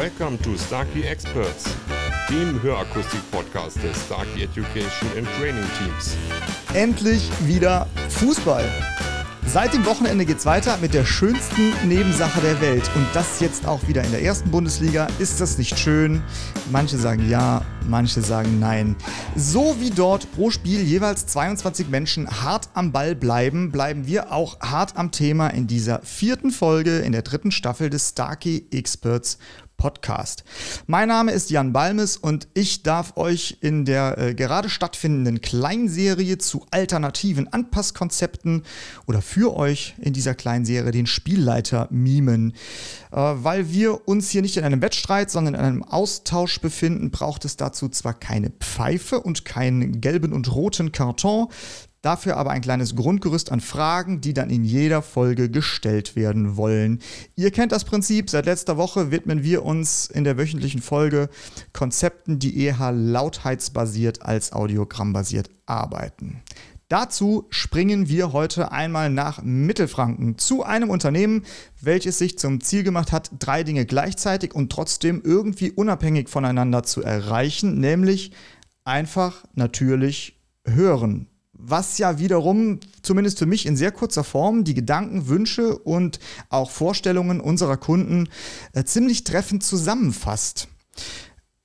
Welcome to Starkey Experts, dem Hörakustik-Podcast des Starkey Education and Training Teams. Endlich wieder Fußball. Seit dem Wochenende geht's weiter mit der schönsten Nebensache der Welt. Und das jetzt auch wieder in der ersten Bundesliga. Ist das nicht schön? Manche sagen ja, manche sagen nein. So wie dort pro Spiel jeweils 22 Menschen hart am Ball bleiben, bleiben wir auch hart am Thema in dieser vierten Folge in der dritten Staffel des Starkey Experts Podcast. Mein Name ist Jan Balmes und ich darf euch in der äh, gerade stattfindenden Kleinserie zu alternativen Anpasskonzepten oder für euch in dieser Kleinserie den Spielleiter mimen. Äh, weil wir uns hier nicht in einem Wettstreit, sondern in einem Austausch befinden, braucht es dazu zwar keine Pfeife und keinen gelben und roten Karton, Dafür aber ein kleines Grundgerüst an Fragen, die dann in jeder Folge gestellt werden wollen. Ihr kennt das Prinzip. Seit letzter Woche widmen wir uns in der wöchentlichen Folge Konzepten, die eher lautheitsbasiert als audiogrammbasiert arbeiten. Dazu springen wir heute einmal nach Mittelfranken zu einem Unternehmen, welches sich zum Ziel gemacht hat, drei Dinge gleichzeitig und trotzdem irgendwie unabhängig voneinander zu erreichen, nämlich einfach natürlich hören was ja wiederum, zumindest für mich in sehr kurzer Form, die Gedanken, Wünsche und auch Vorstellungen unserer Kunden äh, ziemlich treffend zusammenfasst.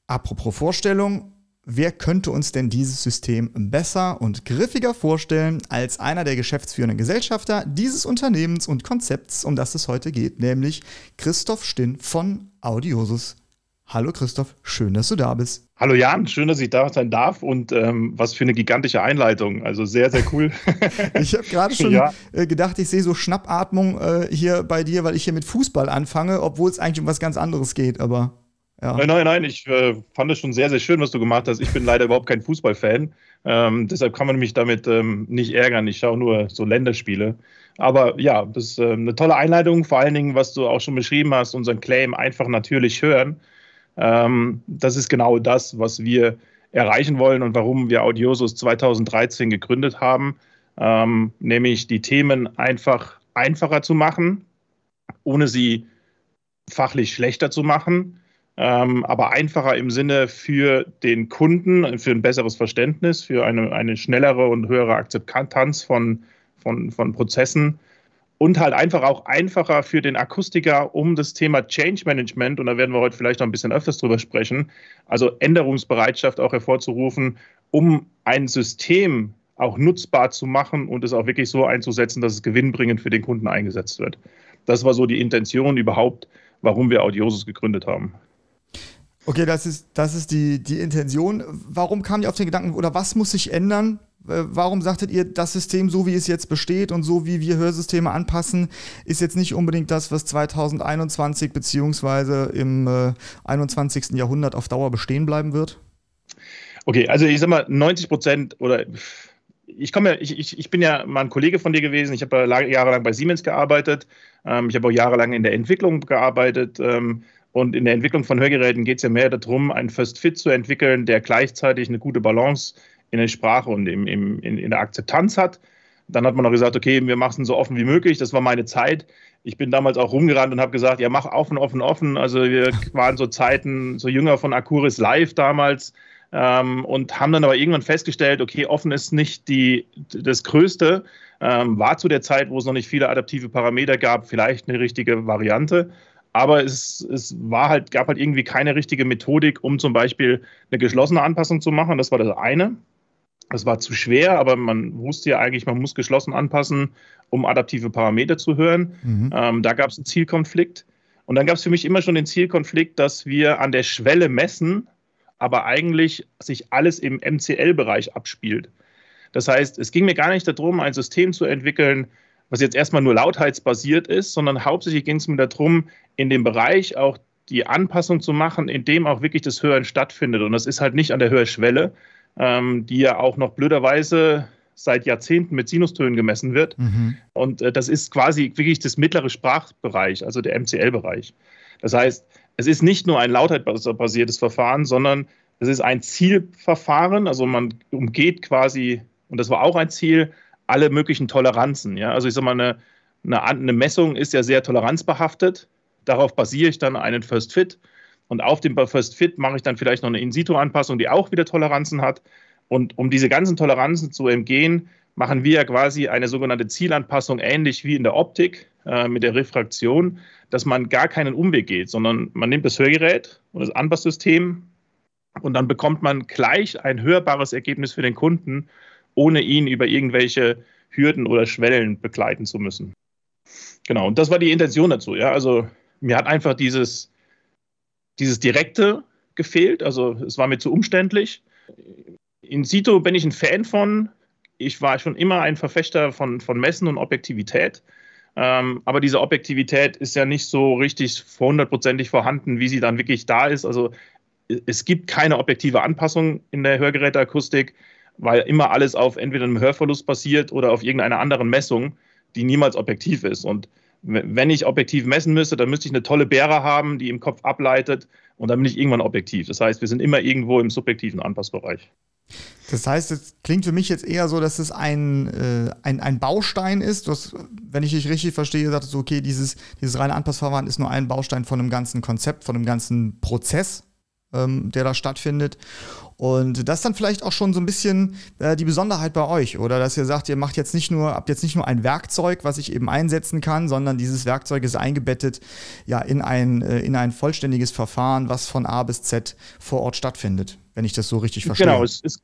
Apropos Vorstellung, wer könnte uns denn dieses System besser und griffiger vorstellen als einer der geschäftsführenden Gesellschafter dieses Unternehmens und Konzepts, um das es heute geht, nämlich Christoph Stinn von Audiosus. Hallo Christoph, schön, dass du da bist. Hallo Jan, schön, dass ich da sein darf und ähm, was für eine gigantische Einleitung. Also sehr, sehr cool. ich habe gerade schon ja. äh, gedacht, ich sehe so Schnappatmung äh, hier bei dir, weil ich hier mit Fußball anfange, obwohl es eigentlich um was ganz anderes geht, aber. Ja. Nein, nein, nein, ich äh, fand es schon sehr, sehr schön, was du gemacht hast. Ich bin leider überhaupt kein Fußballfan. Ähm, deshalb kann man mich damit ähm, nicht ärgern. Ich schaue nur so Länderspiele. Aber ja, das ist äh, eine tolle Einleitung, vor allen Dingen, was du auch schon beschrieben hast, unseren Claim einfach natürlich hören. Ähm, das ist genau das, was wir erreichen wollen und warum wir Audiosus 2013 gegründet haben, ähm, nämlich die Themen einfach einfacher zu machen, ohne sie fachlich schlechter zu machen, ähm, aber einfacher im Sinne für den Kunden, für ein besseres Verständnis, für eine, eine schnellere und höhere Akzeptanz von, von, von Prozessen und halt einfach auch einfacher für den Akustiker, um das Thema Change Management, und da werden wir heute vielleicht noch ein bisschen öfters drüber sprechen, also Änderungsbereitschaft auch hervorzurufen, um ein System auch nutzbar zu machen und es auch wirklich so einzusetzen, dass es gewinnbringend für den Kunden eingesetzt wird. Das war so die Intention überhaupt, warum wir Audiosus gegründet haben. Okay, das ist, das ist die, die Intention. Warum kam ihr auf den Gedanken oder was muss sich ändern, warum sagtet ihr, das System, so wie es jetzt besteht und so wie wir Hörsysteme anpassen, ist jetzt nicht unbedingt das, was 2021 beziehungsweise im äh, 21. Jahrhundert auf Dauer bestehen bleiben wird? Okay, also ich sag mal, 90 Prozent oder ich komme, ich, ich, ich bin ja mal ein Kollege von dir gewesen. Ich habe jahrelang bei Siemens gearbeitet. Ähm, ich habe auch jahrelang in der Entwicklung gearbeitet. Ähm, und in der Entwicklung von Hörgeräten geht es ja mehr darum, einen First Fit zu entwickeln, der gleichzeitig eine gute Balance in der Sprache und im, im, in, in der Akzeptanz hat. Dann hat man noch gesagt, okay, wir machen es so offen wie möglich. Das war meine Zeit. Ich bin damals auch rumgerannt und habe gesagt, ja, mach offen, offen, offen. Also wir waren so Zeiten, so jünger von Acuris Live damals ähm, und haben dann aber irgendwann festgestellt, okay, offen ist nicht die, das Größte. Ähm, war zu der Zeit, wo es noch nicht viele adaptive Parameter gab, vielleicht eine richtige Variante. Aber es, es war halt, gab halt irgendwie keine richtige Methodik, um zum Beispiel eine geschlossene Anpassung zu machen. Das war das eine. Das war zu schwer, aber man wusste ja eigentlich, man muss geschlossen anpassen, um adaptive Parameter zu hören. Mhm. Ähm, da gab es einen Zielkonflikt. Und dann gab es für mich immer schon den Zielkonflikt, dass wir an der Schwelle messen, aber eigentlich sich alles im MCL-Bereich abspielt. Das heißt, es ging mir gar nicht darum, ein System zu entwickeln, was jetzt erstmal nur lautheitsbasiert ist, sondern hauptsächlich ging es mir darum, in dem Bereich auch die Anpassung zu machen, in dem auch wirklich das Hören stattfindet. Und das ist halt nicht an der Hörschwelle, ähm, die ja auch noch blöderweise seit Jahrzehnten mit Sinustönen gemessen wird. Mhm. Und äh, das ist quasi wirklich das mittlere Sprachbereich, also der MCL-Bereich. Das heißt, es ist nicht nur ein lautheitsbasiertes Verfahren, sondern es ist ein Zielverfahren. Also man umgeht quasi, und das war auch ein Ziel, alle möglichen Toleranzen. Ja? Also ich sage mal, eine, eine, eine Messung ist ja sehr toleranzbehaftet. Darauf basiere ich dann einen First Fit. Und auf dem First Fit mache ich dann vielleicht noch eine In-Situ-Anpassung, die auch wieder Toleranzen hat. Und um diese ganzen Toleranzen zu umgehen, machen wir ja quasi eine sogenannte Zielanpassung, ähnlich wie in der Optik äh, mit der Refraktion, dass man gar keinen Umweg geht, sondern man nimmt das Hörgerät und das Anpasssystem und dann bekommt man gleich ein hörbares Ergebnis für den Kunden, ohne ihn über irgendwelche Hürden oder Schwellen begleiten zu müssen. Genau, und das war die Intention dazu. Ja? Also mir hat einfach dieses, dieses Direkte gefehlt, also es war mir zu umständlich. In situ bin ich ein Fan von. Ich war schon immer ein Verfechter von, von Messen und Objektivität. Ähm, aber diese Objektivität ist ja nicht so richtig hundertprozentig vorhanden, wie sie dann wirklich da ist. Also es gibt keine objektive Anpassung in der Hörgeräteakustik, weil immer alles auf entweder einem Hörverlust basiert oder auf irgendeiner anderen Messung, die niemals objektiv ist. Und wenn ich objektiv messen müsste, dann müsste ich eine tolle Beere haben, die im Kopf ableitet und dann bin ich irgendwann objektiv. Das heißt, wir sind immer irgendwo im subjektiven Anpassbereich. Das heißt, es klingt für mich jetzt eher so, dass es ein, äh, ein, ein Baustein ist. Das, wenn ich dich richtig verstehe, sagst du, okay, dieses, dieses reine Anpassverfahren ist nur ein Baustein von einem ganzen Konzept, von einem ganzen Prozess, ähm, der da stattfindet. Und das ist dann vielleicht auch schon so ein bisschen äh, die Besonderheit bei euch, oder dass ihr sagt, ihr macht jetzt nicht nur, habt jetzt nicht nur ein Werkzeug, was ich eben einsetzen kann, sondern dieses Werkzeug ist eingebettet ja in ein, äh, in ein vollständiges Verfahren, was von A bis Z vor Ort stattfindet, wenn ich das so richtig verstehe. Genau, es, es,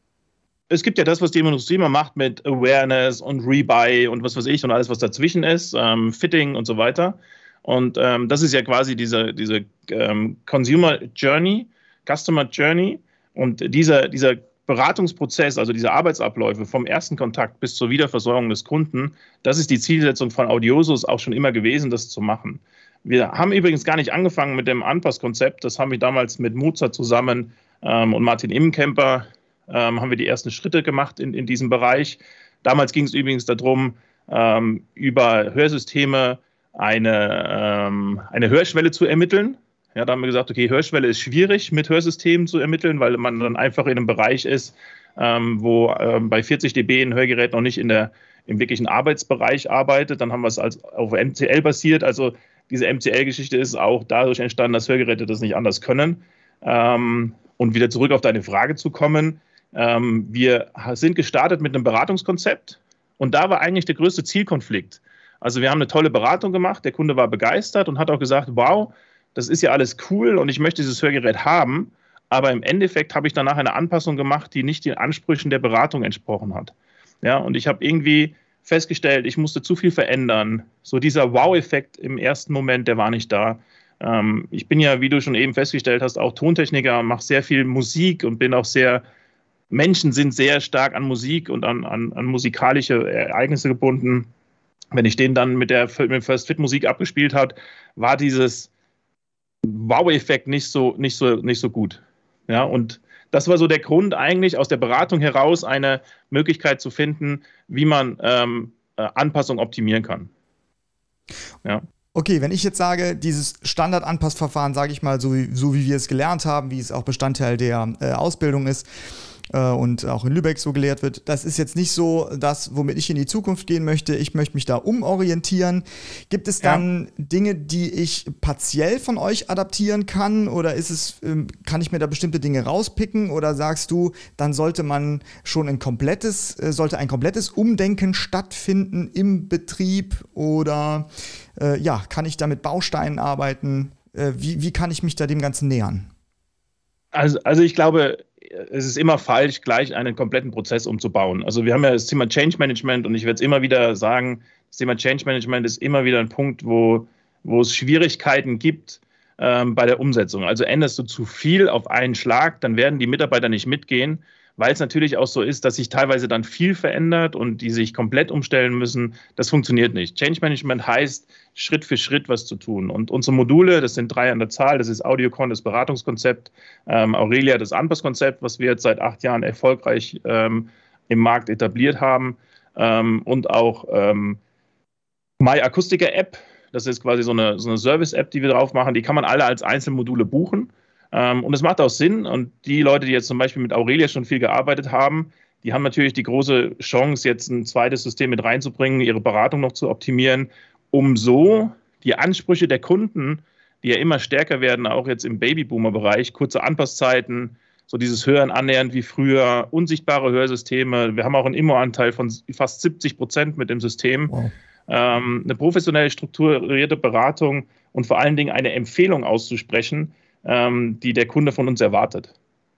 es gibt ja das, was die Industrie immer macht mit Awareness und Rebuy und was weiß ich und alles, was dazwischen ist, ähm, Fitting und so weiter. Und ähm, das ist ja quasi diese, diese ähm, Consumer Journey, Customer Journey. Und dieser, dieser Beratungsprozess, also diese Arbeitsabläufe vom ersten Kontakt bis zur Wiederversorgung des Kunden, das ist die Zielsetzung von Audiosus auch schon immer gewesen, das zu machen. Wir haben übrigens gar nicht angefangen mit dem Anpasskonzept. Das haben wir damals mit Mozart zusammen ähm, und Martin Immenkemper ähm, haben wir die ersten Schritte gemacht in, in diesem Bereich. Damals ging es übrigens darum, ähm, über Hörsysteme eine, ähm, eine Hörschwelle zu ermitteln. Ja, da haben wir gesagt, okay, Hörschwelle ist schwierig mit Hörsystemen zu ermitteln, weil man dann einfach in einem Bereich ist, ähm, wo ähm, bei 40 dB ein Hörgerät noch nicht in der, im wirklichen Arbeitsbereich arbeitet. Dann haben wir es als, auf MCL basiert. Also diese MCL-Geschichte ist auch dadurch entstanden, dass Hörgeräte das nicht anders können. Ähm, und wieder zurück auf deine Frage zu kommen. Ähm, wir sind gestartet mit einem Beratungskonzept und da war eigentlich der größte Zielkonflikt. Also wir haben eine tolle Beratung gemacht, der Kunde war begeistert und hat auch gesagt, wow, das ist ja alles cool und ich möchte dieses Hörgerät haben, aber im Endeffekt habe ich danach eine Anpassung gemacht, die nicht den Ansprüchen der Beratung entsprochen hat. Ja, und ich habe irgendwie festgestellt, ich musste zu viel verändern. So dieser Wow-Effekt im ersten Moment, der war nicht da. Ähm, ich bin ja, wie du schon eben festgestellt hast, auch Tontechniker, mache sehr viel Musik und bin auch sehr, Menschen sind sehr stark an Musik und an, an, an musikalische Ereignisse gebunden. Wenn ich den dann mit der mit First Fit Musik abgespielt habe, war dieses, Wow-Effekt nicht so, nicht, so, nicht so gut. Ja, und das war so der Grund eigentlich aus der Beratung heraus, eine Möglichkeit zu finden, wie man ähm, äh, Anpassung optimieren kann. Ja. Okay, wenn ich jetzt sage, dieses Standard-Anpassverfahren, sage ich mal, so wie, so wie wir es gelernt haben, wie es auch Bestandteil der äh, Ausbildung ist, äh, und auch in Lübeck so gelehrt wird. Das ist jetzt nicht so das, womit ich in die Zukunft gehen möchte. Ich möchte mich da umorientieren. Gibt es dann ja. Dinge, die ich partiell von euch adaptieren kann oder ist es, ähm, kann ich mir da bestimmte Dinge rauspicken oder sagst du, dann sollte man schon ein komplettes, äh, sollte ein komplettes Umdenken stattfinden im Betrieb oder äh, ja, kann ich da mit Bausteinen arbeiten? Äh, wie, wie kann ich mich da dem Ganzen nähern? Also, also ich glaube, es ist immer falsch, gleich einen kompletten Prozess umzubauen. Also wir haben ja das Thema Change Management und ich werde es immer wieder sagen, das Thema Change Management ist immer wieder ein Punkt, wo, wo es Schwierigkeiten gibt ähm, bei der Umsetzung. Also änderst du zu viel auf einen Schlag, dann werden die Mitarbeiter nicht mitgehen weil es natürlich auch so ist, dass sich teilweise dann viel verändert und die sich komplett umstellen müssen. Das funktioniert nicht. Change Management heißt, Schritt für Schritt was zu tun. Und unsere Module, das sind drei an der Zahl, das ist AudioCon, das Beratungskonzept, ähm, Aurelia, das Anpasskonzept, was wir jetzt seit acht Jahren erfolgreich ähm, im Markt etabliert haben ähm, und auch ähm, My Akustiker App, das ist quasi so eine, so eine Service-App, die wir drauf machen. Die kann man alle als Einzelmodule buchen. Ähm, und es macht auch Sinn. Und die Leute, die jetzt zum Beispiel mit Aurelia schon viel gearbeitet haben, die haben natürlich die große Chance, jetzt ein zweites System mit reinzubringen, ihre Beratung noch zu optimieren, um so die Ansprüche der Kunden die ja immer stärker werden, auch jetzt im Babyboomer-Bereich, kurze Anpasszeiten, so dieses Hören annähernd wie früher, unsichtbare Hörsysteme. Wir haben auch einen Immo-Anteil von fast 70 Prozent mit dem System. Wow. Ähm, eine professionelle, strukturierte Beratung und vor allen Dingen eine Empfehlung auszusprechen, ähm, die der Kunde von uns erwartet.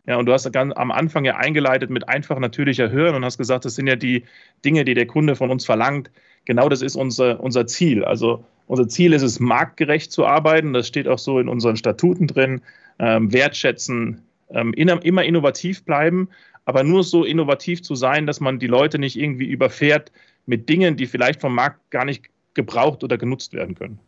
Ja, und du hast ganz am Anfang ja eingeleitet mit einfach natürlicher Hören und hast gesagt, das sind ja die Dinge, die der Kunde von uns verlangt. Genau das ist unser, unser Ziel. Also unser Ziel ist es, marktgerecht zu arbeiten. Das steht auch so in unseren Statuten drin. Ähm, wertschätzen, ähm, immer innovativ bleiben, aber nur so innovativ zu sein, dass man die Leute nicht irgendwie überfährt mit Dingen, die vielleicht vom Markt gar nicht gebraucht oder genutzt werden können.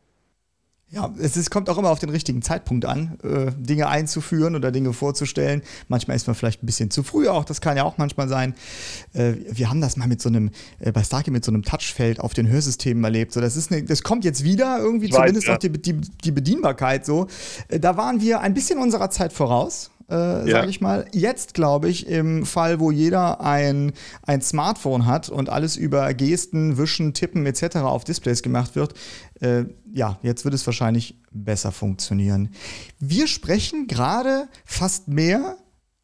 Ja, es ist, kommt auch immer auf den richtigen Zeitpunkt an, äh, Dinge einzuführen oder Dinge vorzustellen. Manchmal ist man vielleicht ein bisschen zu früh auch, das kann ja auch manchmal sein. Äh, wir haben das mal mit so einem, äh, bei Starkey mit so einem Touchfeld auf den Hörsystemen erlebt. So, das, ist eine, das kommt jetzt wieder, irgendwie ich zumindest weiß, ja. auch die, die, die Bedienbarkeit so. Äh, da waren wir ein bisschen unserer Zeit voraus äh, ja. sage ich mal. Jetzt glaube ich, im Fall, wo jeder ein, ein Smartphone hat und alles über Gesten, Wischen, Tippen etc. auf Displays gemacht wird, äh, ja, jetzt wird es wahrscheinlich besser funktionieren. Wir sprechen gerade fast mehr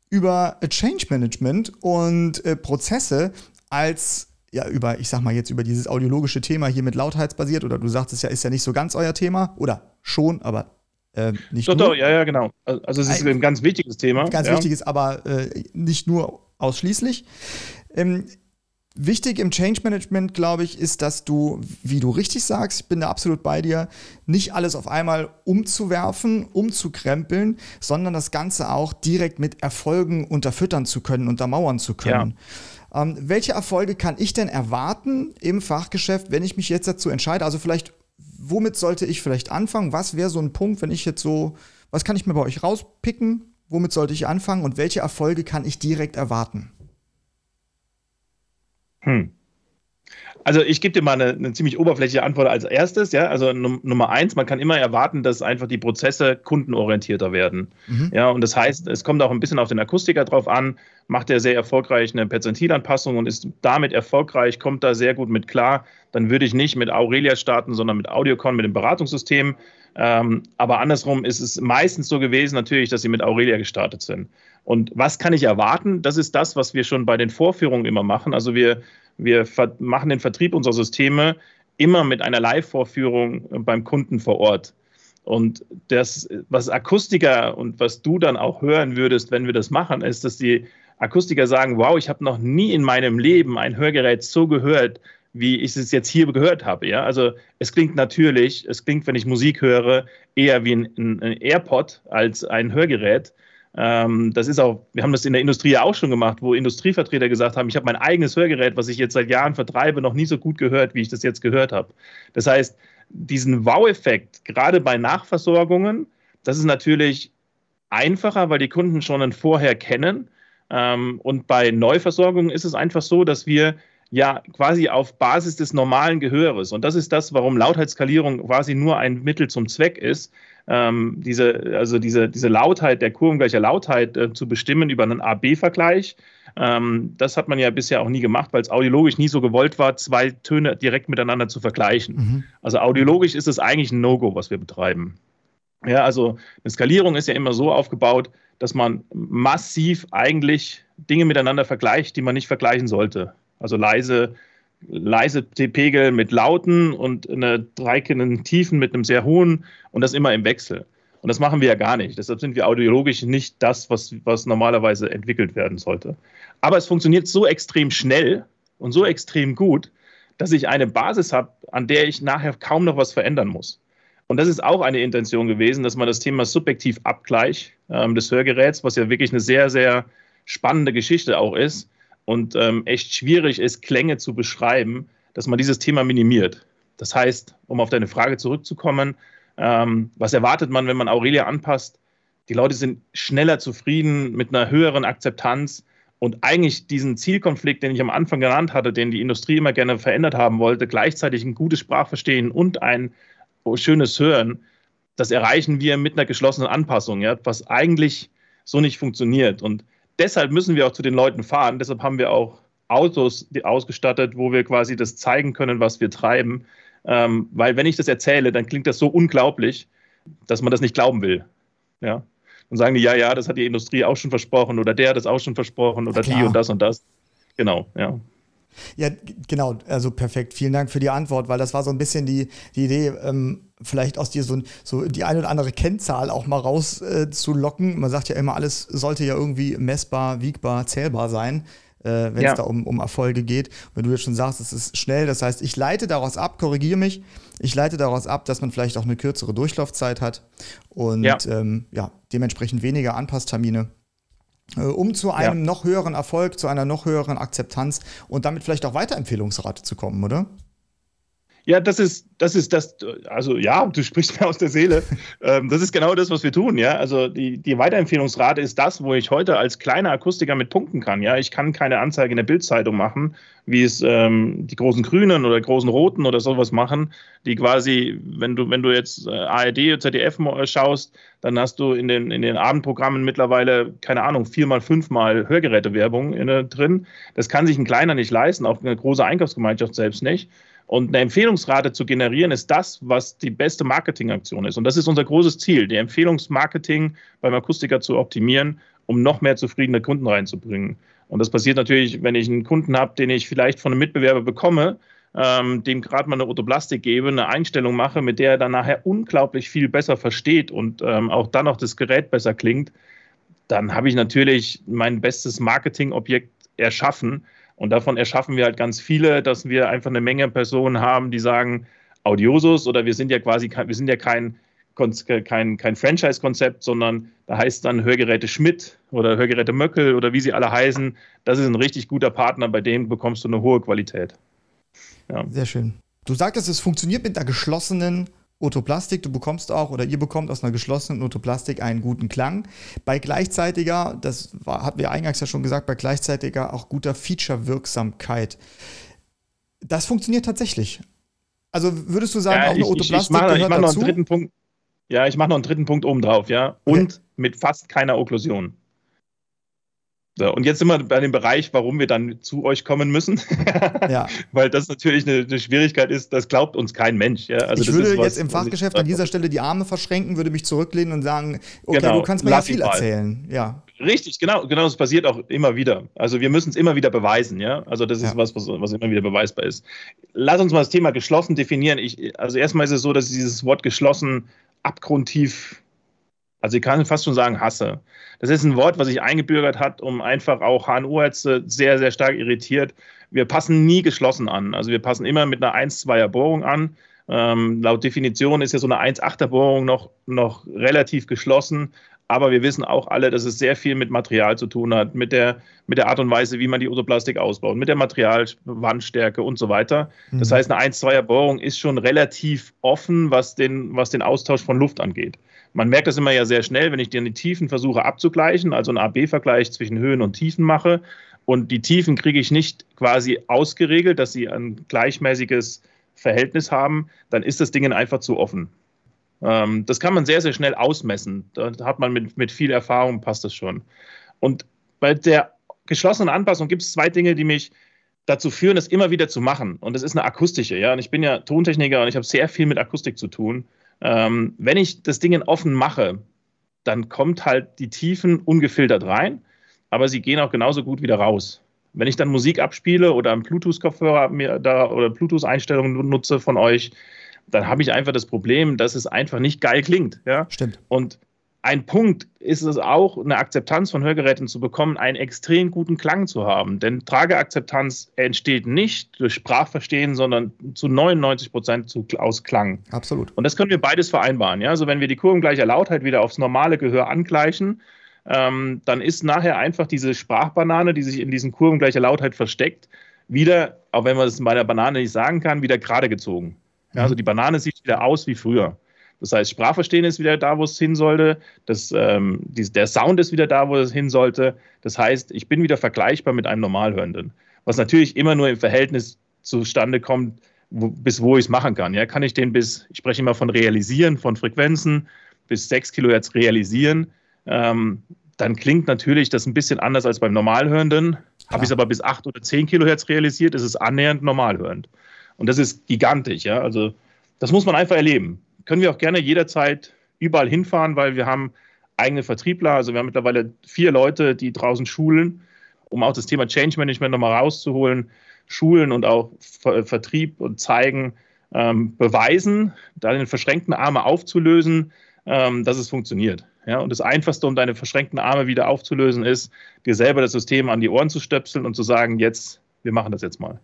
über Change Management und äh, Prozesse als ja, über, ich sag mal jetzt über dieses audiologische Thema hier mit lautheitsbasiert oder du sagtest ja, ist ja nicht so ganz euer Thema oder schon, aber äh, nicht doch, nur. Doch, ja, ja, genau. Also es ist ein, ein ganz wichtiges Thema. Ganz ja. wichtiges, aber äh, nicht nur ausschließlich. Ähm, wichtig im Change Management, glaube ich, ist, dass du, wie du richtig sagst, ich bin da absolut bei dir, nicht alles auf einmal umzuwerfen, umzukrempeln, sondern das Ganze auch direkt mit Erfolgen unterfüttern zu können, untermauern zu können. Ja. Ähm, welche Erfolge kann ich denn erwarten im Fachgeschäft, wenn ich mich jetzt dazu entscheide? Also vielleicht womit sollte ich vielleicht anfangen? Was wäre so ein Punkt, wenn ich jetzt so, was kann ich mir bei euch rauspicken? Womit sollte ich anfangen und welche Erfolge kann ich direkt erwarten? Hm. Also ich gebe dir mal eine, eine, ziemlich oberflächliche Antwort als erstes. Ja, also Nummer eins, man kann immer erwarten, dass einfach die Prozesse kundenorientierter werden. Mhm. Ja, und das heißt, es kommt auch ein bisschen auf den Akustiker drauf an. Macht er sehr erfolgreich eine Perzentilanpassung und ist damit erfolgreich, kommt da sehr gut mit klar, dann würde ich nicht mit Aurelia starten, sondern mit Audiocon, mit dem Beratungssystem. Ähm, aber andersrum ist es meistens so gewesen, natürlich, dass sie mit Aurelia gestartet sind. Und was kann ich erwarten? Das ist das, was wir schon bei den Vorführungen immer machen. Also wir wir machen den Vertrieb unserer Systeme immer mit einer Live-Vorführung beim Kunden vor Ort. Und das, was Akustiker und was du dann auch hören würdest, wenn wir das machen, ist, dass die Akustiker sagen, wow, ich habe noch nie in meinem Leben ein Hörgerät so gehört, wie ich es jetzt hier gehört habe. Ja? Also es klingt natürlich, es klingt, wenn ich Musik höre, eher wie ein, ein AirPod als ein Hörgerät. Ähm, das ist auch, wir haben das in der Industrie auch schon gemacht, wo Industrievertreter gesagt haben, ich habe mein eigenes Hörgerät, was ich jetzt seit Jahren vertreibe, noch nie so gut gehört, wie ich das jetzt gehört habe. Das heißt, diesen Wow-Effekt, gerade bei Nachversorgungen, das ist natürlich einfacher, weil die Kunden schon ein Vorher kennen. Ähm, und bei Neuversorgungen ist es einfach so, dass wir ja quasi auf Basis des normalen Gehöres, und das ist das, warum Lautheitsskalierung quasi nur ein Mittel zum Zweck ist, ähm, diese, also diese, diese Lautheit der kurvengleicher Lautheit äh, zu bestimmen über einen A-B-Vergleich. Ähm, das hat man ja bisher auch nie gemacht, weil es audiologisch nie so gewollt war, zwei Töne direkt miteinander zu vergleichen. Mhm. Also audiologisch ist es eigentlich ein No-Go, was wir betreiben. Ja, also eine Skalierung ist ja immer so aufgebaut, dass man massiv eigentlich Dinge miteinander vergleicht, die man nicht vergleichen sollte. Also leise leise Pegel mit lauten und eine dreikenden Tiefen mit einem sehr hohen und das immer im Wechsel. Und das machen wir ja gar nicht. Deshalb sind wir audiologisch nicht das, was, was normalerweise entwickelt werden sollte. Aber es funktioniert so extrem schnell und so extrem gut, dass ich eine Basis habe, an der ich nachher kaum noch was verändern muss. Und das ist auch eine Intention gewesen, dass man das Thema Subjektivabgleich ähm, des Hörgeräts, was ja wirklich eine sehr, sehr spannende Geschichte auch ist, und ähm, echt schwierig ist, Klänge zu beschreiben, dass man dieses Thema minimiert. Das heißt, um auf deine Frage zurückzukommen, ähm, was erwartet man, wenn man Aurelia anpasst? Die Leute sind schneller zufrieden mit einer höheren Akzeptanz und eigentlich diesen Zielkonflikt, den ich am Anfang genannt hatte, den die Industrie immer gerne verändert haben wollte, gleichzeitig ein gutes Sprachverstehen und ein schönes Hören, das erreichen wir mit einer geschlossenen Anpassung, ja, was eigentlich so nicht funktioniert. Und deshalb müssen wir auch zu den Leuten fahren. Deshalb haben wir auch Autos ausgestattet, wo wir quasi das zeigen können, was wir treiben. Ähm, weil wenn ich das erzähle, dann klingt das so unglaublich. dass man das nicht glauben will. Ja. Dann sagen die, ja, ja, das hat die Industrie auch schon versprochen oder der hat das auch schon versprochen oder die und das und das. Genau, ja. Ja, genau, also perfekt. Vielen Dank für die Antwort, weil das war so ein bisschen die, die Idee, ähm, vielleicht aus dir so, so die eine oder andere Kennzahl auch mal rauszulocken. Äh, Man sagt ja immer, alles sollte ja irgendwie messbar, wiegbar, zählbar sein, äh, wenn es ja. da um, um Erfolge geht. Wenn du jetzt schon sagst, es ist schnell, das heißt, ich leite daraus ab, korrigiere mich, ich leite daraus ab, dass man vielleicht auch eine kürzere Durchlaufzeit hat und ja, ähm, ja dementsprechend weniger Anpasstermine äh, um zu einem ja. noch höheren Erfolg, zu einer noch höheren Akzeptanz und damit vielleicht auch Weiterempfehlungsrate zu kommen, oder? Ja, das ist, das ist das, also ja, du sprichst mir aus der Seele. ähm, das ist genau das, was wir tun, ja. Also die, die Weiterempfehlungsrate ist das, wo ich heute als kleiner Akustiker mit punkten kann, ja. Ich kann keine Anzeige in der Bildzeitung machen, wie es ähm, die großen Grünen oder großen Roten oder sowas machen, die quasi, wenn du, wenn du jetzt äh, ARD, ZDF schaust, dann hast du in den, in den Abendprogrammen mittlerweile, keine Ahnung, viermal, fünfmal Hörgerätewerbung in, äh, drin. Das kann sich ein kleiner nicht leisten, auch eine große Einkaufsgemeinschaft selbst nicht. Und eine Empfehlungsrate zu generieren, ist das, was die beste Marketingaktion ist. Und das ist unser großes Ziel, die Empfehlungsmarketing beim Akustiker zu optimieren, um noch mehr zufriedene Kunden reinzubringen. Und das passiert natürlich, wenn ich einen Kunden habe, den ich vielleicht von einem Mitbewerber bekomme, ähm, dem gerade mal eine Otoplastik gebe, eine Einstellung mache, mit der er dann nachher unglaublich viel besser versteht und ähm, auch dann noch das Gerät besser klingt, dann habe ich natürlich mein bestes Marketingobjekt erschaffen und davon erschaffen wir halt ganz viele, dass wir einfach eine Menge Personen haben, die sagen, Audiosus oder wir sind ja quasi, wir sind ja kein, kein, kein Franchise-Konzept, sondern da heißt dann Hörgeräte Schmidt oder Hörgeräte Möckel oder wie sie alle heißen. Das ist ein richtig guter Partner, bei dem bekommst du eine hohe Qualität. Ja. Sehr schön. Du sagtest, es funktioniert mit einer geschlossenen Otoplastik, du bekommst auch oder ihr bekommt aus einer geschlossenen Otoplastik einen guten Klang. Bei gleichzeitiger, das war, hatten wir eingangs ja schon gesagt, bei gleichzeitiger auch guter Feature-Wirksamkeit. Das funktioniert tatsächlich. Also würdest du sagen, ja, auch eine Otoplastik ich, ich mache, gehört ich mache noch einen dritten Punkt. Ja, ich mache noch einen dritten Punkt oben drauf, ja. Und okay. mit fast keiner Okklusion. So, und jetzt sind wir bei dem Bereich, warum wir dann zu euch kommen müssen. ja. Weil das natürlich eine, eine, Schwierigkeit ist, das glaubt uns kein Mensch. Ja? Also ich würde was, jetzt im Fachgeschäft an dieser Stelle die Arme verschränken, würde mich zurücklehnen und sagen, okay, genau, du kannst mir ja viel erzählen. Ja. Richtig, genau, genau, das passiert auch immer wieder. Also wir müssen es immer wieder beweisen, ja. Also das ist ja. was, was, was, immer wieder beweisbar ist. Lass uns mal das Thema geschlossen definieren. Ich, also erstmal ist es so, dass dieses Wort geschlossen abgrundtief also ich kann fast schon sagen, hasse. Das ist ein Wort, was sich eingebürgert hat, um einfach auch HNO-Ärzte sehr, sehr stark irritiert. Wir passen nie geschlossen an. Also wir passen immer mit einer 1-2er Bohrung an. Ähm, laut Definition ist ja so eine 1-8er Bohrung noch, noch relativ geschlossen. Aber wir wissen auch alle, dass es sehr viel mit Material zu tun hat, mit der, mit der Art und Weise, wie man die Otoplastik ausbaut, mit der Materialwandstärke und so weiter. Mhm. Das heißt, eine 1-2er Bohrung ist schon relativ offen, was den, was den Austausch von Luft angeht. Man merkt das immer ja sehr schnell, wenn ich dann die Tiefen versuche abzugleichen, also einen AB-Vergleich zwischen Höhen und Tiefen mache. Und die Tiefen kriege ich nicht quasi ausgeregelt, dass sie ein gleichmäßiges Verhältnis haben, dann ist das Ding einfach zu offen. Ähm, das kann man sehr, sehr schnell ausmessen. Da hat man mit, mit viel Erfahrung, passt das schon. Und bei der geschlossenen Anpassung gibt es zwei Dinge, die mich dazu führen, das immer wieder zu machen. Und das ist eine akustische, ja. Und ich bin ja Tontechniker und ich habe sehr viel mit Akustik zu tun. Ähm, wenn ich das Ding offen mache, dann kommt halt die Tiefen ungefiltert rein, aber sie gehen auch genauso gut wieder raus. Wenn ich dann Musik abspiele oder einen Bluetooth-Kopfhörer mir da oder Bluetooth-Einstellungen nutze von euch, dann habe ich einfach das Problem, dass es einfach nicht geil klingt. Ja? Stimmt. Und ein Punkt ist es auch, eine Akzeptanz von Hörgeräten zu bekommen, einen extrem guten Klang zu haben. Denn Trageakzeptanz entsteht nicht durch Sprachverstehen, sondern zu 99 Prozent aus Klang. Absolut. Und das können wir beides vereinbaren. Ja? Also wenn wir die kurvengleiche Lautheit wieder aufs normale Gehör angleichen, ähm, dann ist nachher einfach diese Sprachbanane, die sich in diesen kurvengleicher Lautheit versteckt, wieder, auch wenn man das bei der Banane nicht sagen kann, wieder gerade gezogen. Ja, also die Banane sieht wieder aus wie früher. Das heißt, Sprachverstehen ist wieder da, wo es hin sollte. Das, ähm, die, der Sound ist wieder da, wo es hin sollte. Das heißt, ich bin wieder vergleichbar mit einem Normalhörenden. Was natürlich immer nur im Verhältnis zustande kommt, wo, bis wo ich es machen kann. Ja, kann ich den bis, ich spreche immer von realisieren, von Frequenzen, bis 6 Kilohertz realisieren. Ähm, dann klingt natürlich das ein bisschen anders als beim Normalhörenden. Habe ich es aber bis 8 oder 10 Kilohertz realisiert, ist es annähernd normalhörend. Und das ist gigantisch. Ja? Also das muss man einfach erleben können wir auch gerne jederzeit überall hinfahren, weil wir haben eigene Vertriebler. Also wir haben mittlerweile vier Leute, die draußen schulen, um auch das Thema Change Management nochmal rauszuholen, schulen und auch Vertrieb und zeigen, ähm, beweisen, deine verschränkten Arme aufzulösen, ähm, dass es funktioniert. Ja, und das Einfachste, um deine verschränkten Arme wieder aufzulösen, ist, dir selber das System an die Ohren zu stöpseln und zu sagen, jetzt, wir machen das jetzt mal.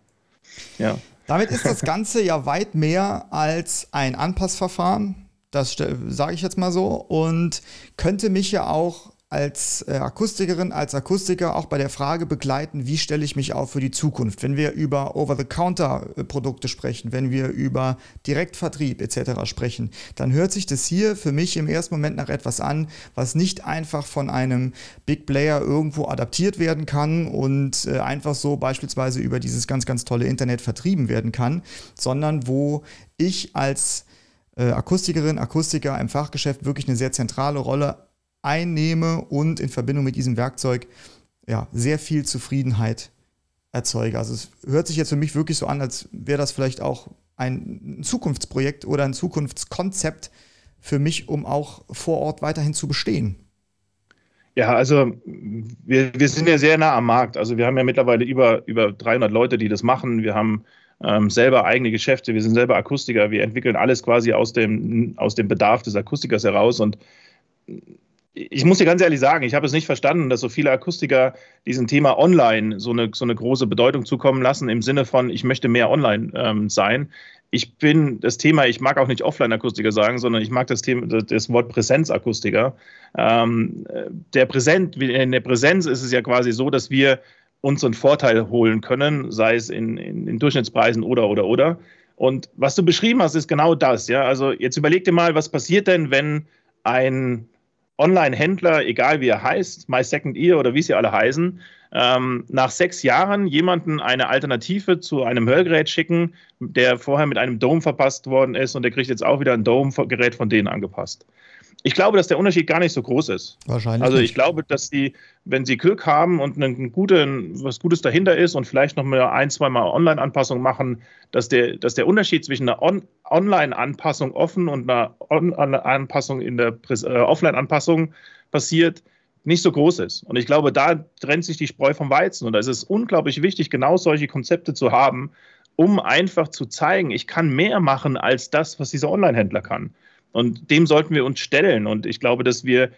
Ja. Damit ist das Ganze ja weit mehr als ein Anpassverfahren. Das sage ich jetzt mal so. Und könnte mich ja auch als äh, Akustikerin, als Akustiker auch bei der Frage begleiten, wie stelle ich mich auf für die Zukunft. Wenn wir über Over-the-Counter-Produkte sprechen, wenn wir über Direktvertrieb etc. sprechen, dann hört sich das hier für mich im ersten Moment nach etwas an, was nicht einfach von einem Big Player irgendwo adaptiert werden kann und äh, einfach so beispielsweise über dieses ganz, ganz tolle Internet vertrieben werden kann, sondern wo ich als äh, Akustikerin, Akustiker im Fachgeschäft wirklich eine sehr zentrale Rolle einnehme und in Verbindung mit diesem Werkzeug ja, sehr viel Zufriedenheit erzeuge. Also es hört sich jetzt für mich wirklich so an, als wäre das vielleicht auch ein Zukunftsprojekt oder ein Zukunftskonzept für mich, um auch vor Ort weiterhin zu bestehen. Ja, also wir, wir sind ja sehr nah am Markt. Also wir haben ja mittlerweile über, über 300 Leute, die das machen. Wir haben ähm, selber eigene Geschäfte, wir sind selber Akustiker, wir entwickeln alles quasi aus dem, aus dem Bedarf des Akustikers heraus und ich muss dir ganz ehrlich sagen, ich habe es nicht verstanden, dass so viele Akustiker diesem Thema Online so eine, so eine große Bedeutung zukommen lassen, im Sinne von, ich möchte mehr online ähm, sein. Ich bin das Thema, ich mag auch nicht Offline-Akustiker sagen, sondern ich mag das Thema, das Wort Präsenzakustiker. Ähm, der Präsent, in der Präsenz ist es ja quasi so, dass wir unseren Vorteil holen können, sei es in, in, in Durchschnittspreisen oder, oder, oder. Und was du beschrieben hast, ist genau das. Ja? Also jetzt überleg dir mal, was passiert denn, wenn ein Online-Händler, egal wie er heißt, My Second Ear oder wie sie alle heißen, ähm, nach sechs Jahren jemanden eine Alternative zu einem Hörgerät schicken, der vorher mit einem Dome verpasst worden ist und der kriegt jetzt auch wieder ein Dome-Gerät von denen angepasst. Ich glaube, dass der Unterschied gar nicht so groß ist. Wahrscheinlich. Also ich nicht. glaube, dass sie, wenn sie Glück haben und ein gute, was Gutes dahinter ist und vielleicht noch mal ein, zwei Mal Online-Anpassung machen, dass der, dass der Unterschied zwischen einer On Online-Anpassung offen und einer On Anpassung in der äh, Offline-Anpassung passiert, nicht so groß ist. Und ich glaube, da trennt sich die Spreu vom Weizen. Und da ist es unglaublich wichtig, genau solche Konzepte zu haben, um einfach zu zeigen, ich kann mehr machen als das, was dieser Online-Händler kann. Und dem sollten wir uns stellen. Und ich glaube, dass wir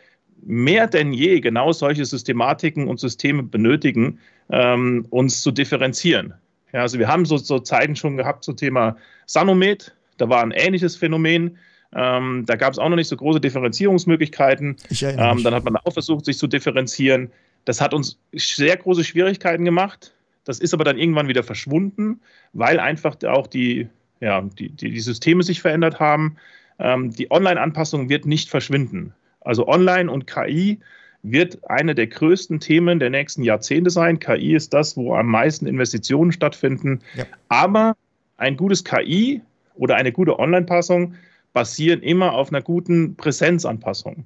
mehr denn je genau solche Systematiken und Systeme benötigen, ähm, uns zu differenzieren. Ja, also wir haben so, so Zeiten schon gehabt zum Thema Sanomet. Da war ein ähnliches Phänomen. Ähm, da gab es auch noch nicht so große Differenzierungsmöglichkeiten. Ähm, dann hat man auch versucht, sich zu differenzieren. Das hat uns sehr große Schwierigkeiten gemacht. Das ist aber dann irgendwann wieder verschwunden, weil einfach auch die, ja, die, die, die Systeme sich verändert haben. Ähm, die Online-Anpassung wird nicht verschwinden. Also Online und KI wird eine der größten Themen der nächsten Jahrzehnte sein. KI ist das, wo am meisten Investitionen stattfinden. Ja. Aber ein gutes KI oder eine gute Online-Passung basieren immer auf einer guten Präsenzanpassung.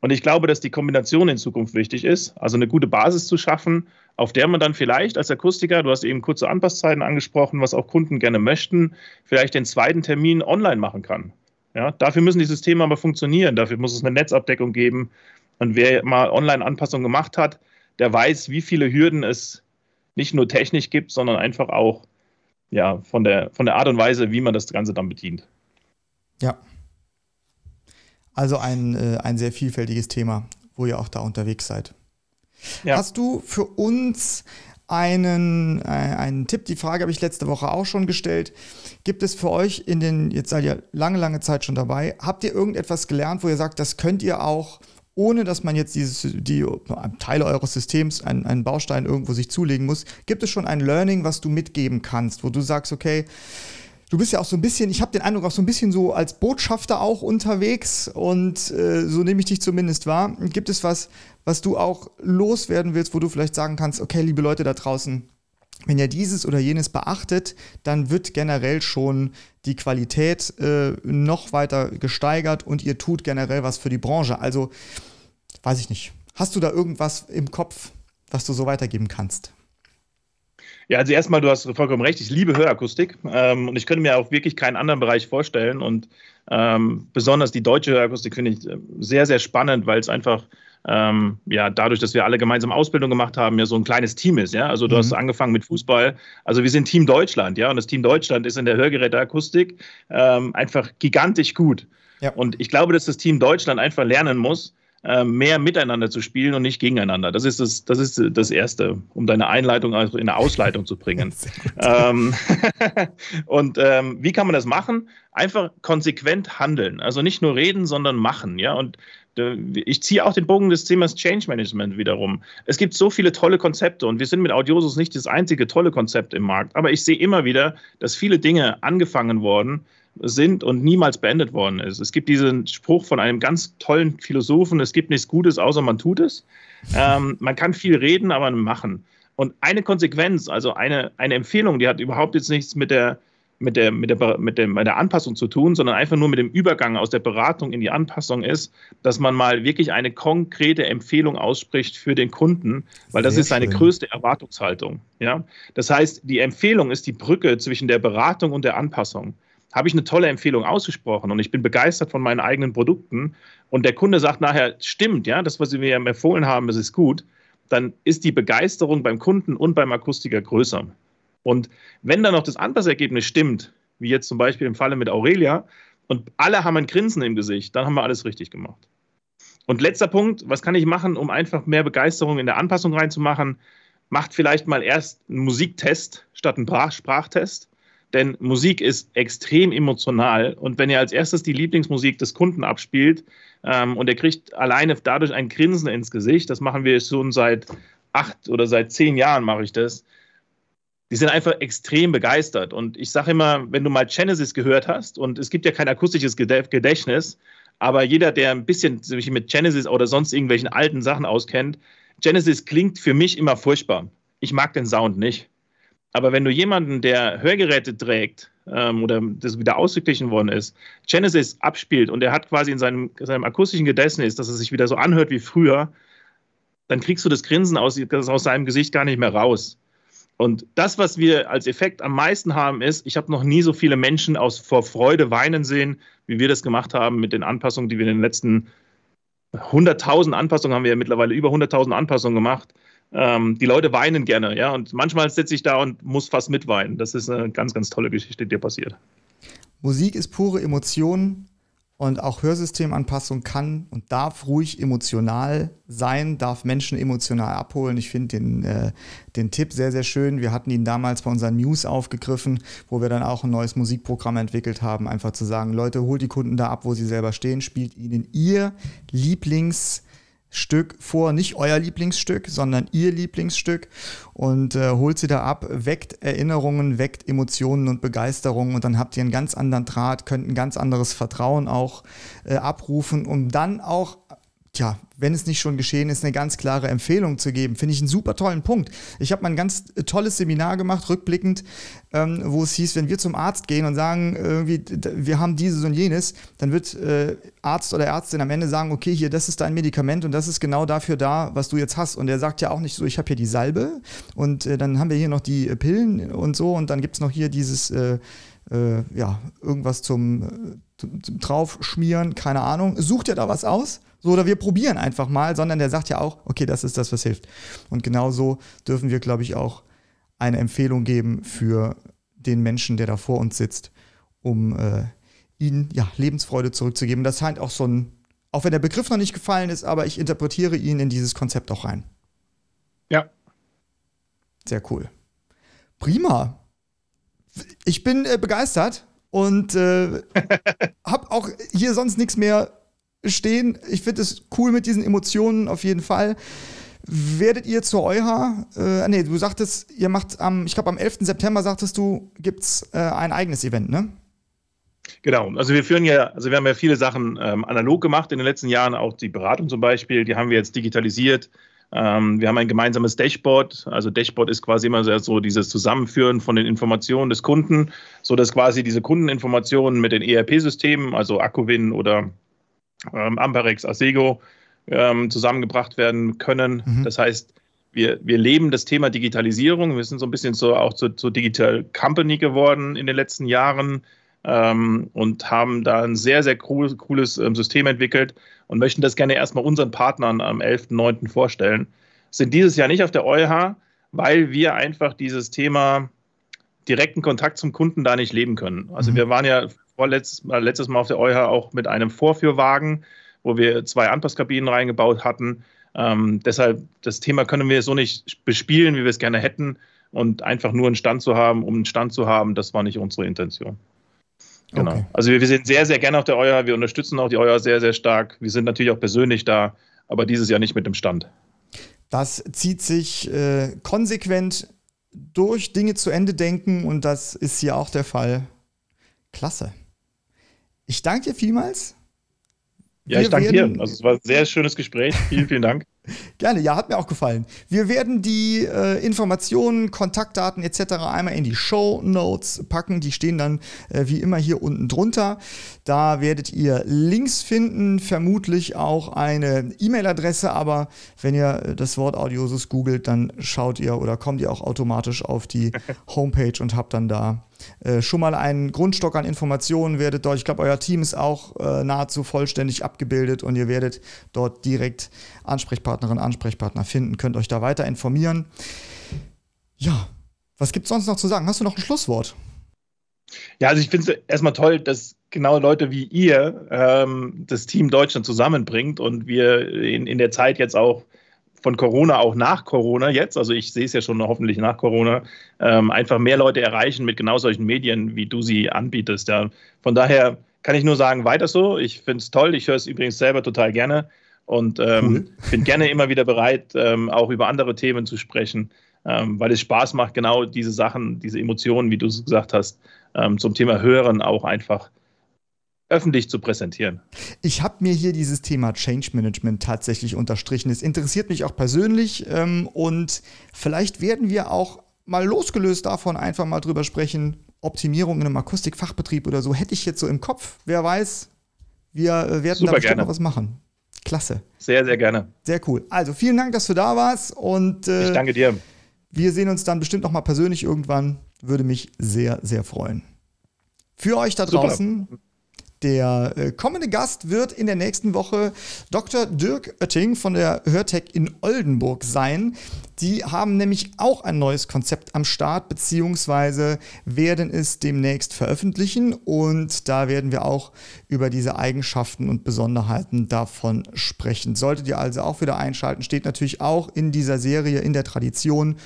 Und ich glaube, dass die Kombination in Zukunft wichtig ist, also eine gute Basis zu schaffen, auf der man dann vielleicht als Akustiker, du hast eben kurze Anpasszeiten angesprochen, was auch Kunden gerne möchten, vielleicht den zweiten Termin online machen kann. Ja, dafür müssen die Systeme aber funktionieren. Dafür muss es eine Netzabdeckung geben. Und wer mal Online-Anpassungen gemacht hat, der weiß, wie viele Hürden es nicht nur technisch gibt, sondern einfach auch ja, von, der, von der Art und Weise, wie man das Ganze dann bedient. Ja. Also ein, äh, ein sehr vielfältiges Thema, wo ihr auch da unterwegs seid. Ja. Hast du für uns einen, äh, einen Tipp. Die Frage habe ich letzte Woche auch schon gestellt. Gibt es für euch in den, jetzt seid ihr lange, lange Zeit schon dabei, habt ihr irgendetwas gelernt, wo ihr sagt, das könnt ihr auch, ohne dass man jetzt dieses, die Teile eures Systems, einen, einen Baustein irgendwo sich zulegen muss, gibt es schon ein Learning, was du mitgeben kannst, wo du sagst, okay, du bist ja auch so ein bisschen, ich habe den Eindruck, auch so ein bisschen so als Botschafter auch unterwegs und äh, so nehme ich dich zumindest wahr. Gibt es was, was du auch loswerden willst, wo du vielleicht sagen kannst, okay, liebe Leute da draußen, wenn ihr dieses oder jenes beachtet, dann wird generell schon die Qualität äh, noch weiter gesteigert und ihr tut generell was für die Branche. Also, weiß ich nicht. Hast du da irgendwas im Kopf, was du so weitergeben kannst? Ja, also erstmal, du hast vollkommen recht, ich liebe Hörakustik ähm, und ich könnte mir auch wirklich keinen anderen Bereich vorstellen und ähm, besonders die deutsche Hörakustik finde ich äh, sehr, sehr spannend, weil es einfach ähm, ja, dadurch, dass wir alle gemeinsam Ausbildung gemacht haben, ja so ein kleines Team ist. Ja, also du mhm. hast angefangen mit Fußball. Also wir sind Team Deutschland, ja, und das Team Deutschland ist in der Hörgeräteakustik ähm, einfach gigantisch gut. Ja. Und ich glaube, dass das Team Deutschland einfach lernen muss, äh, mehr miteinander zu spielen und nicht gegeneinander. Das ist das, das, ist das Erste, um deine Einleitung also in eine Ausleitung zu bringen. ähm, und ähm, wie kann man das machen? Einfach konsequent handeln. Also nicht nur reden, sondern machen. Ja? Und äh, ich ziehe auch den Bogen des Themas Change Management wiederum. Es gibt so viele tolle Konzepte und wir sind mit Audiosus nicht das einzige tolle Konzept im Markt. Aber ich sehe immer wieder, dass viele Dinge angefangen worden sind und niemals beendet worden ist. Es gibt diesen Spruch von einem ganz tollen Philosophen, es gibt nichts Gutes, außer man tut es. Ähm, man kann viel reden, aber machen. Und eine Konsequenz, also eine, eine Empfehlung, die hat überhaupt jetzt nichts mit der, mit, der, mit, der, mit, der, mit der Anpassung zu tun, sondern einfach nur mit dem Übergang aus der Beratung in die Anpassung ist, dass man mal wirklich eine konkrete Empfehlung ausspricht für den Kunden, weil das Sehr ist seine schön. größte Erwartungshaltung. Ja? Das heißt, die Empfehlung ist die Brücke zwischen der Beratung und der Anpassung habe ich eine tolle Empfehlung ausgesprochen und ich bin begeistert von meinen eigenen Produkten und der Kunde sagt nachher, stimmt, ja, das, was Sie mir empfohlen haben, das ist gut, dann ist die Begeisterung beim Kunden und beim Akustiker größer. Und wenn dann noch das Anpassergebnis stimmt, wie jetzt zum Beispiel im Falle mit Aurelia, und alle haben ein Grinsen im Gesicht, dann haben wir alles richtig gemacht. Und letzter Punkt, was kann ich machen, um einfach mehr Begeisterung in der Anpassung reinzumachen? Macht vielleicht mal erst einen Musiktest statt einen Sprachtest denn Musik ist extrem emotional und wenn ihr als erstes die Lieblingsmusik des Kunden abspielt ähm, und er kriegt alleine dadurch ein Grinsen ins Gesicht, das machen wir schon seit acht oder seit zehn Jahren mache ich das. Die sind einfach extrem begeistert. Und ich sage immer, wenn du mal Genesis gehört hast, und es gibt ja kein akustisches Gedächtnis, aber jeder, der ein bisschen sich mit Genesis oder sonst irgendwelchen alten Sachen auskennt, Genesis klingt für mich immer furchtbar. Ich mag den Sound nicht. Aber wenn du jemanden, der Hörgeräte trägt ähm, oder das wieder ausgeglichen worden ist, Genesis abspielt und er hat quasi in seinem, seinem akustischen Gedächtnis, dass es sich wieder so anhört wie früher, dann kriegst du das Grinsen aus, aus seinem Gesicht gar nicht mehr raus. Und das, was wir als Effekt am meisten haben, ist, ich habe noch nie so viele Menschen aus vor Freude weinen sehen, wie wir das gemacht haben mit den Anpassungen, die wir in den letzten 100.000 Anpassungen haben wir ja mittlerweile über 100.000 Anpassungen gemacht ähm, die Leute weinen gerne, ja. Und manchmal sitze ich da und muss fast mitweinen. Das ist eine ganz, ganz tolle Geschichte, die dir passiert. Musik ist pure Emotion und auch Hörsystemanpassung kann und darf ruhig emotional sein, darf Menschen emotional abholen. Ich finde den, äh, den Tipp sehr, sehr schön. Wir hatten ihn damals bei unseren News aufgegriffen, wo wir dann auch ein neues Musikprogramm entwickelt haben, einfach zu sagen, Leute, holt die Kunden da ab, wo sie selber stehen, spielt ihnen ihr Lieblings- Stück vor, nicht euer Lieblingsstück, sondern ihr Lieblingsstück. Und äh, holt sie da ab, weckt Erinnerungen, weckt Emotionen und Begeisterung. Und dann habt ihr einen ganz anderen Draht, könnt ein ganz anderes Vertrauen auch äh, abrufen, um dann auch tja, wenn es nicht schon geschehen ist, eine ganz klare Empfehlung zu geben. Finde ich einen super tollen Punkt. Ich habe mal ein ganz tolles Seminar gemacht, rückblickend, ähm, wo es hieß, wenn wir zum Arzt gehen und sagen, irgendwie, wir haben dieses und jenes, dann wird äh, Arzt oder Ärztin am Ende sagen, okay, hier, das ist dein Medikament und das ist genau dafür da, was du jetzt hast. Und er sagt ja auch nicht so, ich habe hier die Salbe und äh, dann haben wir hier noch die äh, Pillen und so und dann gibt es noch hier dieses, äh, äh, ja, irgendwas zum, zum Draufschmieren, keine Ahnung. Sucht ihr da was aus? So, oder wir probieren einfach mal, sondern der sagt ja auch, okay, das ist das, was hilft. Und genauso dürfen wir, glaube ich, auch eine Empfehlung geben für den Menschen, der da vor uns sitzt, um äh, ihnen ja, Lebensfreude zurückzugeben. Das scheint auch so ein, auch wenn der Begriff noch nicht gefallen ist, aber ich interpretiere ihn in dieses Konzept auch rein. Ja. Sehr cool. Prima. Ich bin äh, begeistert und äh, habe auch hier sonst nichts mehr stehen. Ich finde es cool mit diesen Emotionen auf jeden Fall. Werdet ihr zu EuHA, äh, nee, du sagtest, ihr macht am, ich glaube am 11. September sagtest du, gibt es äh, ein eigenes Event, ne? Genau, also wir führen ja, also wir haben ja viele Sachen ähm, analog gemacht in den letzten Jahren, auch die Beratung zum Beispiel, die haben wir jetzt digitalisiert. Ähm, wir haben ein gemeinsames Dashboard. Also Dashboard ist quasi immer so dieses Zusammenführen von den Informationen des Kunden, sodass quasi diese Kundeninformationen mit den ERP-Systemen, also Accuvin oder ähm, Amperex, Asego ähm, zusammengebracht werden können. Mhm. Das heißt, wir, wir leben das Thema Digitalisierung. Wir sind so ein bisschen so auch zur, zur Digital Company geworden in den letzten Jahren ähm, und haben da ein sehr, sehr cool, cooles ähm, System entwickelt und möchten das gerne erstmal unseren Partnern am 11.09. vorstellen. Sind dieses Jahr nicht auf der EuH, weil wir einfach dieses Thema direkten Kontakt zum Kunden da nicht leben können. Also mhm. wir waren ja vorletztes Mal, letztes Mal auf der EuH auch mit einem Vorführwagen, wo wir zwei Anpasskabinen reingebaut hatten. Ähm, deshalb, das Thema können wir so nicht bespielen, wie wir es gerne hätten. Und einfach nur einen Stand zu haben, um einen Stand zu haben, das war nicht unsere Intention. Genau. Okay. Also wir, wir, sind sehr, sehr gerne auf der EuH. Wir unterstützen auch die EuH sehr, sehr stark. Wir sind natürlich auch persönlich da, aber dieses Jahr nicht mit dem Stand. Das zieht sich äh, konsequent durch Dinge zu Ende denken und das ist hier auch der Fall. Klasse. Ich danke dir vielmals. Ja, wir ich danke dir. Also es war ein sehr schönes Gespräch. Vielen, vielen Dank. Gerne, ja, hat mir auch gefallen. Wir werden die äh, Informationen, Kontaktdaten etc. einmal in die Show Notes packen. Die stehen dann äh, wie immer hier unten drunter. Da werdet ihr Links finden, vermutlich auch eine E-Mail-Adresse, aber wenn ihr äh, das Wort Audiosus googelt, dann schaut ihr oder kommt ihr auch automatisch auf die Homepage und habt dann da äh, schon mal einen Grundstock an Informationen, werdet dort, ich glaube, euer Team ist auch äh, nahezu vollständig abgebildet und ihr werdet dort direkt Ansprechpartnerinnen, Ansprechpartner finden, könnt euch da weiter informieren. Ja, was gibt es sonst noch zu sagen? Hast du noch ein Schlusswort? Ja, also ich finde es erstmal toll, dass genau Leute wie ihr ähm, das Team Deutschland zusammenbringt und wir in, in der Zeit jetzt auch von Corona auch nach Corona jetzt, also ich sehe es ja schon hoffentlich nach Corona, ähm, einfach mehr Leute erreichen mit genau solchen Medien, wie du sie anbietest. Ja. Von daher kann ich nur sagen, weiter so. Ich finde es toll. Ich höre es übrigens selber total gerne und ähm, cool. bin gerne immer wieder bereit, ähm, auch über andere Themen zu sprechen, ähm, weil es Spaß macht, genau diese Sachen, diese Emotionen, wie du es gesagt hast, ähm, zum Thema Hören auch einfach öffentlich zu präsentieren. Ich habe mir hier dieses Thema Change Management tatsächlich unterstrichen. Es interessiert mich auch persönlich ähm, und vielleicht werden wir auch mal losgelöst davon einfach mal drüber sprechen. Optimierung in einem Akustikfachbetrieb oder so hätte ich jetzt so im Kopf. Wer weiß, wir äh, werden Super da bestimmt gerne. noch was machen. Klasse. Sehr, sehr gerne. Sehr cool. Also vielen Dank, dass du da warst und äh, ich danke dir. Wir sehen uns dann bestimmt noch mal persönlich irgendwann. Würde mich sehr, sehr freuen. Für euch da draußen. Super. Der äh, kommende Gast wird in der nächsten Woche Dr. Dirk Oetting von der Hörtech in Oldenburg sein. Die haben nämlich auch ein neues Konzept am Start, beziehungsweise werden es demnächst veröffentlichen. Und da werden wir auch über diese Eigenschaften und Besonderheiten davon sprechen. Solltet ihr also auch wieder einschalten, steht natürlich auch in dieser Serie in der Tradition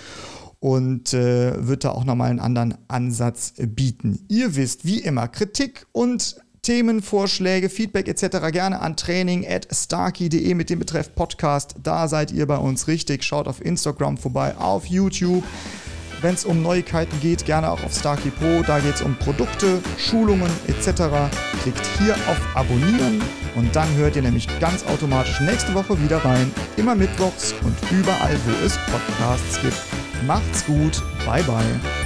und äh, wird da auch nochmal einen anderen Ansatz bieten. Ihr wisst, wie immer, Kritik und Themenvorschläge, Feedback etc. gerne an training at starkey.de mit dem Betreff Podcast. Da seid ihr bei uns richtig. Schaut auf Instagram vorbei, auf YouTube. Wenn es um Neuigkeiten geht, gerne auch auf Starkey Pro. Da geht es um Produkte, Schulungen etc. Klickt hier auf Abonnieren und dann hört ihr nämlich ganz automatisch nächste Woche wieder rein. Immer mittwochs und überall, wo es Podcasts gibt. Macht's gut. Bye bye.